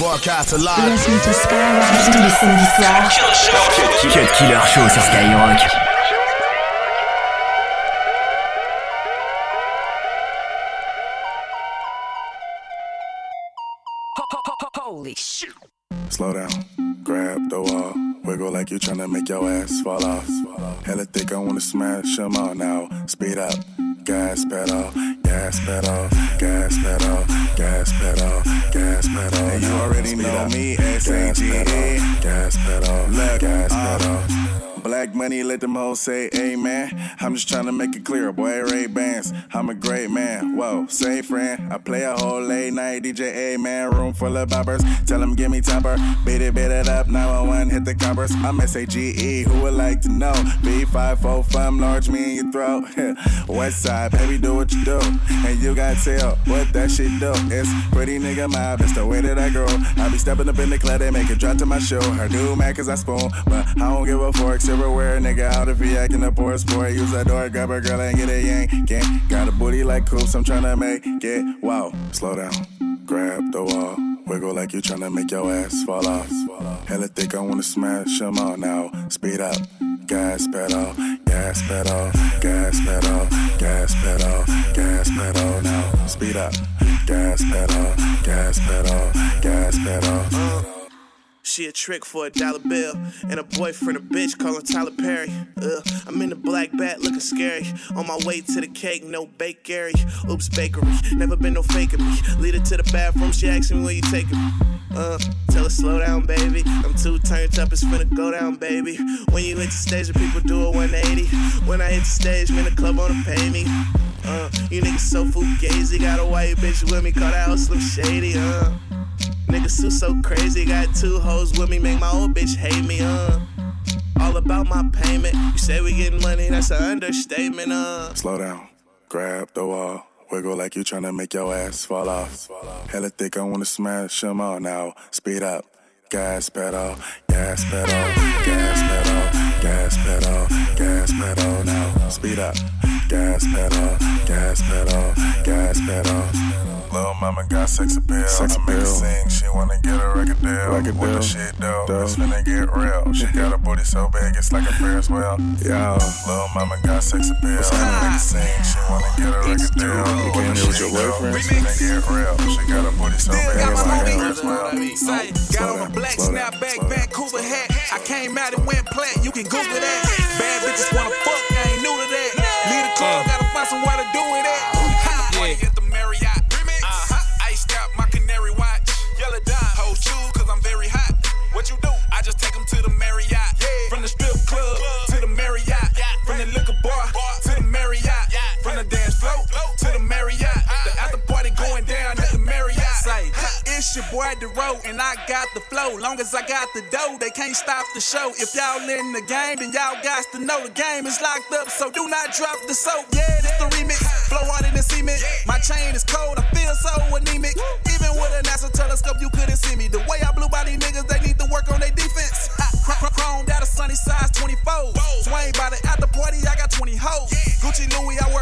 Broadcast live. Listen to Skyrock tous les samedis soirs. Cut Killer Show sur Skyrock. Holy shit. Slow down, grab the wall, wiggle like you tryna make your ass fall off. Hella thick, I wanna smash 'em all now. Speed up, gas pedal, gas pedal, gas pedal, gas pedal, gas pedal. And you already know me, S-A-G-E. Gas pedal, gas pedal. Uh, Black money, let them hoes say amen. I'm just trying to make it clear, boy, Ray Bans. I'm a great man. Whoa, say friend. I play a whole late night DJ, man. Room full of boppers. Tell them give me topper. Beat it, beat it up. 911, hit the coppers. I'm S-A-G-E, who would like to know? B5 fun, large me in your throat. West side, baby, do what you do. And you gotta tell what that shit do. It's pretty nigga mob, that's the way that I grow. I be stepping up in the club, they make it drop to my show. Her do mad cause I spoon, but I don't give a fork. Silverware, nigga, out if he acting a poor sport. Use that door, grab a girl and get a yank. Can't got a booty like coops, I'm tryna make it. Wow, slow down, grab the wall. Wiggle like you tryna make your ass fall off. Hella thick, I wanna smash smash 'em all now. Speed up, gas pedal, gas pedal, gas pedal, gas pedal, gas pedal now. Speed up, gas pedal, gas pedal, gas pedal. She a trick for a dollar bill. And a boyfriend, a bitch, calling Tyler Perry. Ugh, I'm in the black bat looking scary. On my way to the cake, no bakery. Oops, bakery. Never been no faking me. Lead her to the bathroom, she asking me where you taking me. Uh, tell her slow down, baby. I'm too turned up, it's finna go down, baby. When you hit the stage, the people do a 180. When I hit the stage, man, the club wanna pay me. Uh, you niggas so fugazi. Got a white bitch with me, call that house Slim Shady, uh. Niggas so so crazy, got two hoes with me, make my old bitch hate me, uh. All about my payment. You say we getting money, that's an understatement, uh. Slow down, grab the wall. Wiggle like you tryna make your ass fall off. Hella thick, I wanna smash smash 'em all now. Speed up, gas pedal, gas pedal, gas pedal, gas pedal, gas pedal now. Speed up, gas pedal, gas pedal, gas pedal. Little mama got sex appeal. Sex appeal. Make her sing. She wanna get a record deal. Record what the shit do? It's finna get real. She got a booty so big it's like a Ferris wheel. Yeah. little mama got sex appeal. Make her sing. She wanna get a record deal. You came here with your boyfriend. It's finna get real. She got a booty so big it's like a Ferris wheel. Ay, got on a black snapback Vancouver hat. I came out and went plat. You can Google that. Bad bitches wanna fuck. I ain't new to that. Leave the club, gotta find somewhere to do it at. It's the road and I got the flow. Long as I got the dough, they can't stop the show. If y'all in the game, then y'all got to know the game is locked up. So do not drop the soap. Yeah, this the remix. Flow harder than cement. My chain is cold, I feel so anemic. Even with a NASA telescope, you couldn't see me. The way I blew by these niggas, they need to work on their defense. Chromed out a sunny size 24.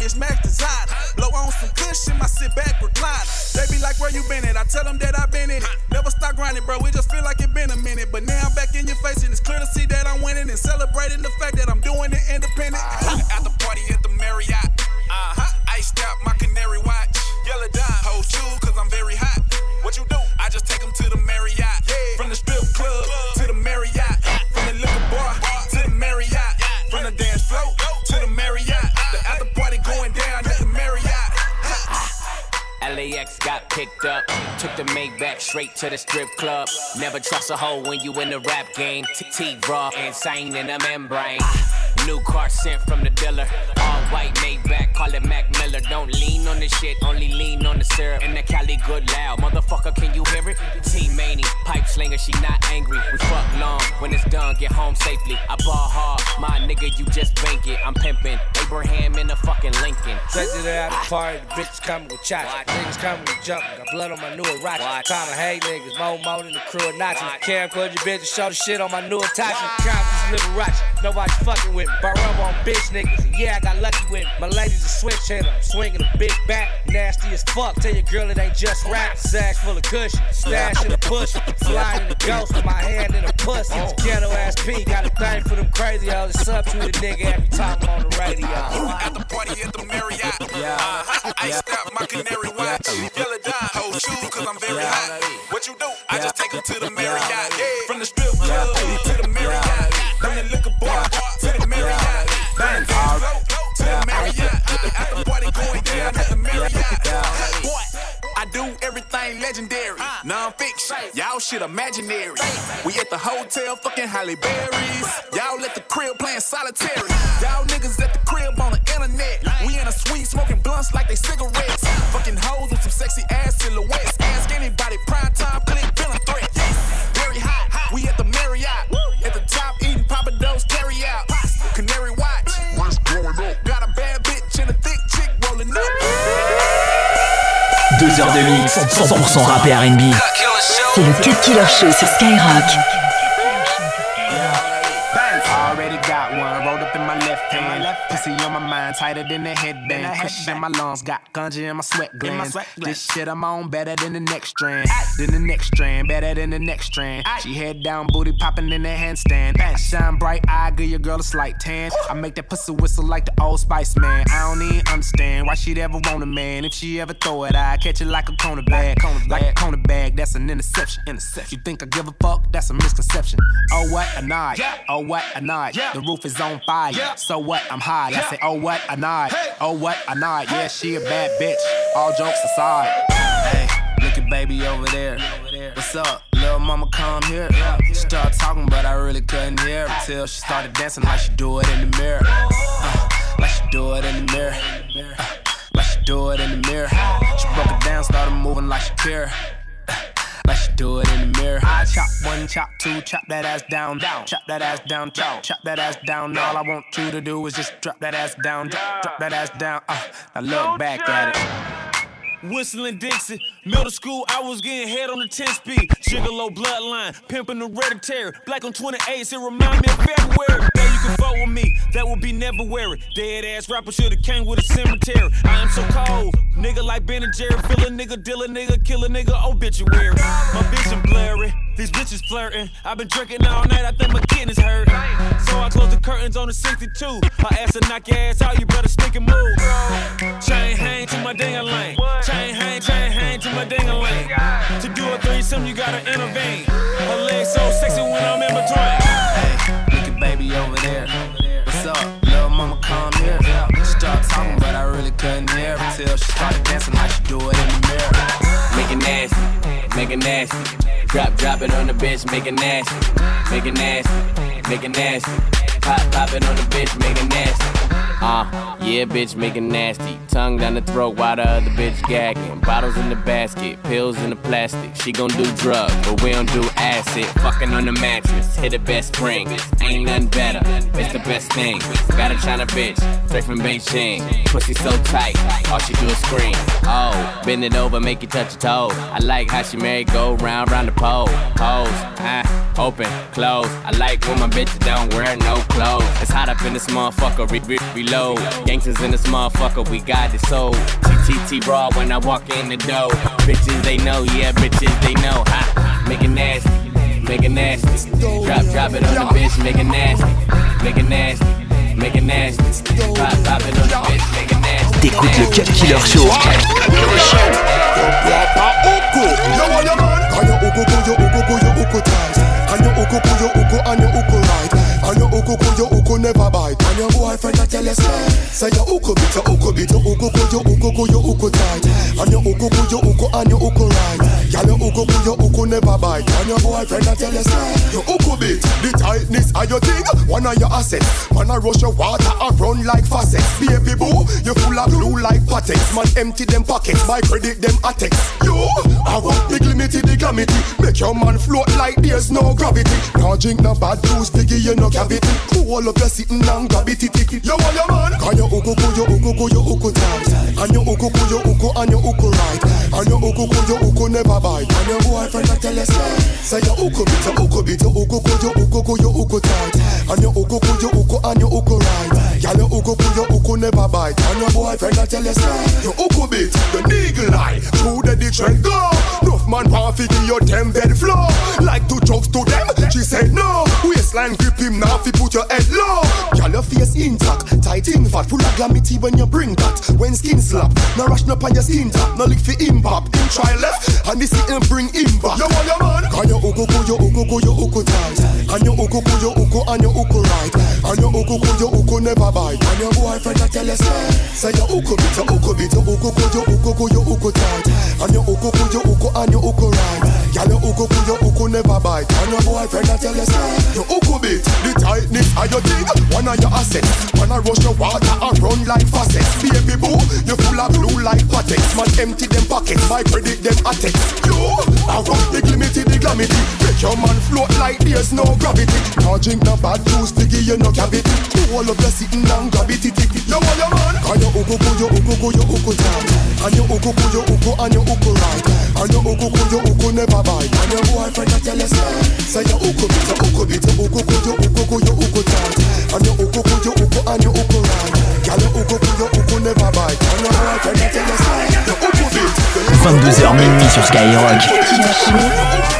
Wear mismatched designer. Blow on some cushion, my sit back recliner. They be like, where you been at? I tell them that i been in it. Never stop grinding, bro. We just feel like it been a minute. But now I'm back in your face, and it's clear to see that I'm winning and celebrating the fact that I'm doing it independent. At the party at the Marriott. Uh-huh. Iced out my up. Took the Maybach straight to the strip club. Never trust a hoe when you in the rap game. T raw, insane in a membrane. New car sent from the dealer. All white Maybach, call it Mac Miller. Don't lean on the shit, only lean on the syrup. And the Cali good loud. Motherfucker, can you hear pipe slinger, she not angry. We fuck long, when it's done, get home safely. I ball hard, my nigga, you just bank it. I'm pimping. Abraham in a fucking Lincoln. Treasure at the party, the bitches coming with shots. Niggas coming with jump, got blood on my new rocket. Time to hate niggas, more more than the crew of Nazis. For your bitches, show the shit on my new attachment. Confidence Liberace. Nobody fucking with me. Bar rub on bitch niggas. And yeah, I got lucky with me. My lady's a switch hitter. Swinging a big bat. Nasty as fuck. Tell your girl it ain't just rap. Sack full of cushion. Stash in a push. Flying in the ghost with my hand in a pussy. It's ghetto ass P. Got a thing for them crazy hoes. It's up to the nigga every time I'm on the radio. At the party at the Marriott. Yeah. Uh, I iced out my canary watch. Yellow dime. Hold shoes cause I'm very hot. What you do? I just take them to the Marriott. From the strip club Non-fiction, y'all shit imaginary. We at the hotel fucking Halle Berries. Y'all at the crib playing solitary. Y'all niggas at the crib on the internet. We in a suite smoking blunts like they cigarettes. Heures de mix, 100% rap et R&B. C'est le Cut Killer Show sur Skyrock. Mind, tighter than a headband. Cushion in my lungs, got ganja in my sweat glands. This shit I'm on better than the next strand. Than the next strand, better than the next strand. She head down, booty popping in the handstand. I shine bright, I give your girl a slight tan. I make that pussy whistle like the old Spice Man. I don't even understand why she'd ever want a man. If she ever throw it, I catch it like a cornerback. Like a cornerback, that's an interception. Interception. You think I give a fuck? That's a misconception. Oh what a night. Oh what a night. The roof is on fire. So what? I'm high. I say, oh what a night. Oh what a night. Yeah, she a bad bitch. All jokes aside. Hey, look at baby over there. What's up? Little mama come here. She started talking, but I really couldn't hear her till she started dancing like she do it in the mirror. Uh, like she do it in the mirror. Uh, like she do it in the mirror. She broke it down, started moving like she care. Like she do it in the mirror. I chop one, chop two, chop that ass down, down, chop that ass down, chop, chop that ass down. All I want you to do is just drop that ass down, drop, drop that ass down. Uh, now look back at it. Whistling Dixie. Middle school, I was getting head on the 10 speed. Gigolo bloodline, pimping the hereditary. Black on 28s, it remind me of February. Now you can vote with me, that would be never weary. Dead ass rapper should've came with a cemetery. I am so cold, nigga like Ben and Jerry. Fill a nigga, deal a nigga, kill a nigga, obituary. My vision blurry, these bitches flirting. I've been drinking all night, I think my kidneys hurt. So I close the curtains on the 62. Her ass will knock your ass out, you better stick and move. Chain hang to my ding lane. Chain hang, chain hang to my ding a lane. To do a threesome, you gotta intervene. Her legs so sexy when I'm in between. Hey, look at baby over there. What's up? Little mama come here. She started talking, but I really couldn't hear her till she started dancing like she do it in the mirror. Make it nasty, make it nasty. Drop, drop it on the bitch, make it nasty, make it nasty, make it nasty. Pop, pop it on the bitch, make it nasty. Uh, yeah, bitch, make it nasty. Tongue down the throat while the other bitch gagging. Bottles in the basket, pills in the plastic. She gon' do drugs, but we don't do acid. Fucking on the mattress, hit the best spring. Ain't nothing better, it's the best thing. Got a China bitch, straight from Beijing. Pussy so tight, all she do is scream. Oh, bend it over, make you touch your toe. I like how she married, go round, round the pole. Pose, ah, open, close. I like when my bitches don't wear no clothes. It's hot up in this motherfucker, re- re- reload. Gangsters in this motherfucker, we got it sold. TTT raw when I walk in the door. Bitches they know, yeah, bitches they know. Ha, make it nasty, make it nasty. Drop, drop it on the bitch, make it nasty, make it nasty, make it nasty. Pop, pop it on the bitch, make it nasty. T'écoutes le Cut Killer Show. Anya uku kuyo uku tight Anya uku kuyo uku anya uku right Anya uku never bite. Anya boyfriend a tell us Say ya uku bit ya uku bit ya uku kuyo uku kuyo uku tight. Anya uku kuyo uku anya uku right Anya uku kuyo uku never bite Anya boyfriend a tell You uku bit The tightness of your thing? One of your assets. Man a rush your water a run like faucets Baby boo You full of glue like Pattex. Man empty them pockets. My credit them attacks. You I want big limited the glamity. Make your man float like there's no gravity. Now drink no bad juice Figure you no cavity. Cool up your sitting and grab it ticky You want your man? Can you uku kuyo uku kuyo uku tight And you uku kuyo uku and you uku right? And you uku kuyo uku never bite I when your boyfriend not tell you say Say your uko bit, your uko bit, your uko go, your uko go, your uko tight And your uko go, your uko and your uko right Y'all your uko go, your uko never bite And your boyfriend not tell you say Your uko bit, your niggle eye Through the ditch go Nuff man want fi give your damn bed floor Like two jokes to them, she said no Waistline grip him now fi put your head low Girl your face intact, tight in fat Full of glamity when you bring that When skin slap, no rush no pan your skin tap No lick fi impop, in try left And this him bring him back. You want your man? Can you uku ku, you uku ku, you uku tight. And you uku ku, you uku, and you uku right. And you uku ku, you uku never bite. And your boyfriend a tell you say, say you uku bit, you uku bit, you uku ku, you uku ku, you uku tight. And you uku ku, you uku, and you uku right. Girl, you uku ku, you uku never bite. And your boyfriend a tell you say, you uku tightness of your thing. One of your assets, when I rush your water and run like faucets. Baby boo, you full of blue like Pattex. Man empty them pockets, my predict them attacks. You, I run the glimity, the glamity. Make your man float like there's no gravity. Now drink no bad juice, give you no cavity. All of you sitting down, gravity tick. You want your man? Can you uku ku, you uku ku, you uku tight. And you uku ku, you uku, and you uku right. And you uku ku, you uku never bite. And your boyfriend a tell you say, say you uku bit, you uku bit, you uku ku, you uku ku, you uku tight. And you uku ku, you uku, and you uku right. Girl, you uku ku, you uku never bite. And your boyfriend a tell you say, you uku bit. 22h minuit sur Skyrock.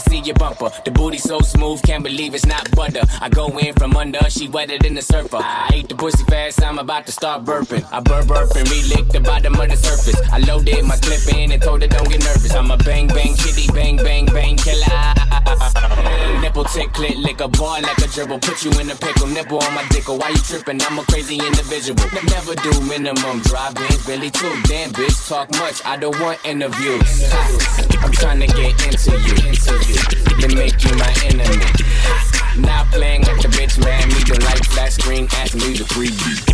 See your bumper. The booty so smooth, can't believe it's not butter. I go in from under, she wetter than the surfer. I ate the pussy fast, I'm about to start burping. I burp burp and re-lick the bottom of the surface. I loaded my clip in and told her don't get nervous. I'm a bang bang chitty bang bang bang killer. Nipple tick clit lick a boy like a dribble. Put you in a pickle, nipple on my dickle. Why you tripping? I'm a crazy individual. Never do minimum drive-ins, Billy too. Damn bitch, talk much. I don't want interviews. I'm trying to get into you, into you, to make you my enemy. Not playing with the bitch, man. Me the light flat screen, ask me the 3D.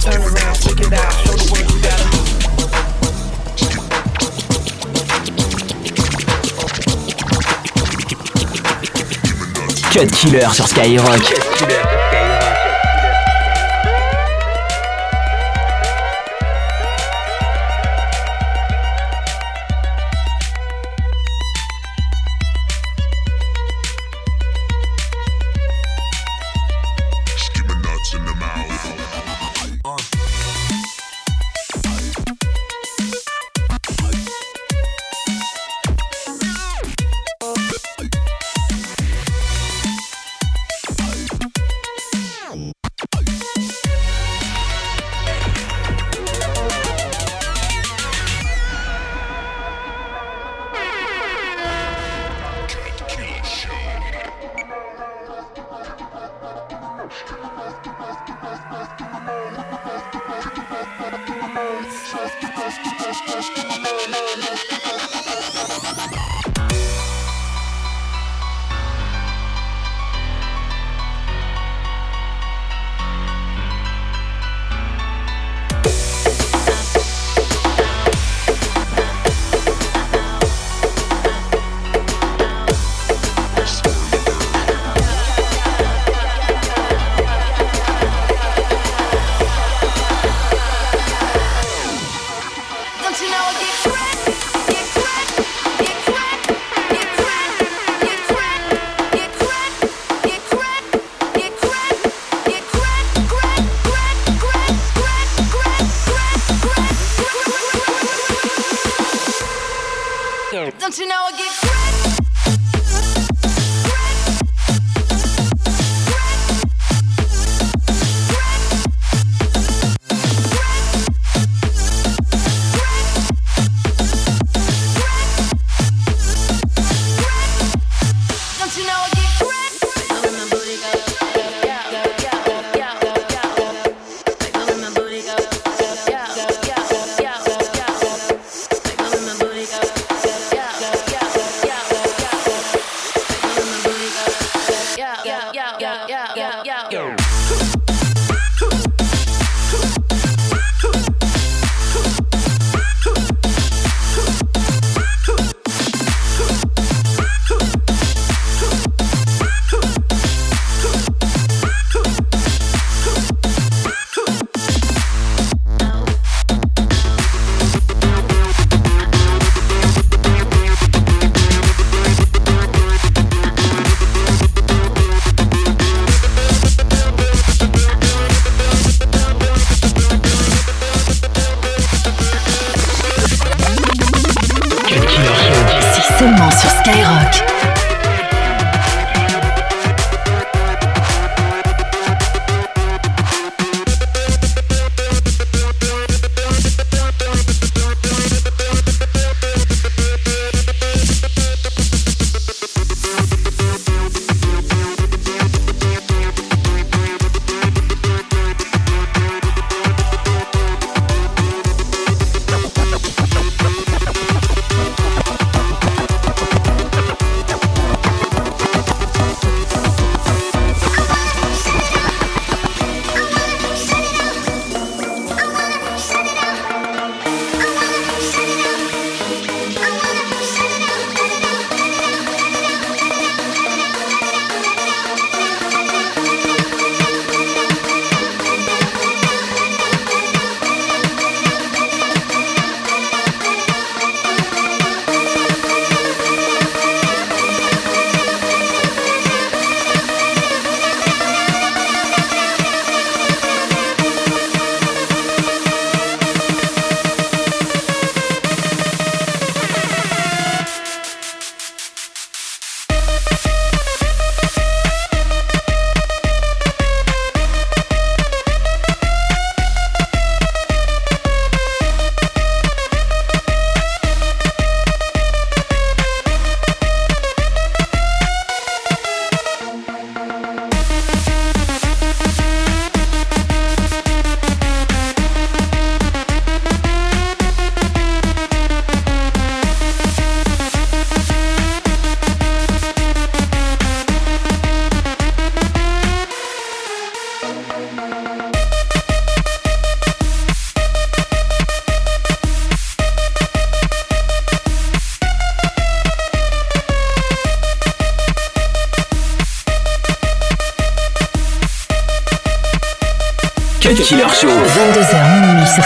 Turn around, check it out, show the world you gotta Cut Killer sur Skyrock.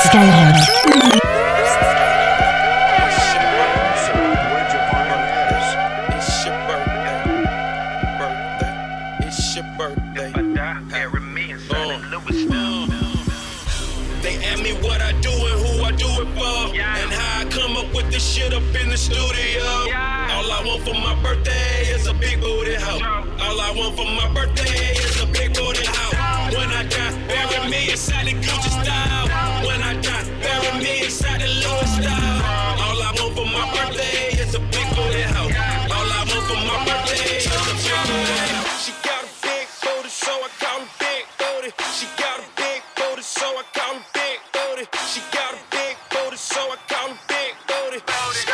Skyrock. She got a big booty, so I call her big booty.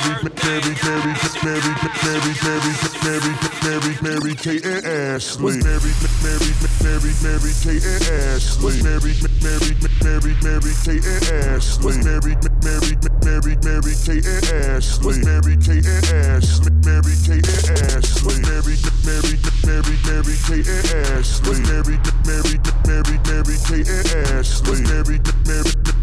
Mary Mary, Mary, Ashley. Was Mary Mary Mary Mary Kate and Ashley. Was Mary Mary Mary Mary Kate and Ashley. Was Mary Mary Mary Mary Kate and Ashley. Was Mary Mary, Mary, Mary, Mary Kate and Ashley. Was Mary Mary Mary Mary Kate and Ashley. Was Mary Mary Mary Mary Mary, Mary, Mary, Kate and Ashley. Was Mary Mary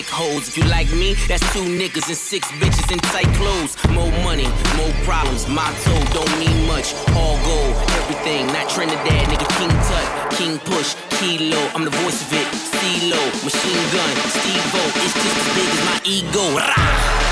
thick hoes. If you like me, that's two niggas and six bitches in tight clothes. More money, more problems. Motto don't mean much. All gold, everything. Not Trinidad, nigga. King Tut, King Push, Kilo. I'm the voice of it. CeeLo, machine gun, Steve-O. It's just as big as my ego. Rah!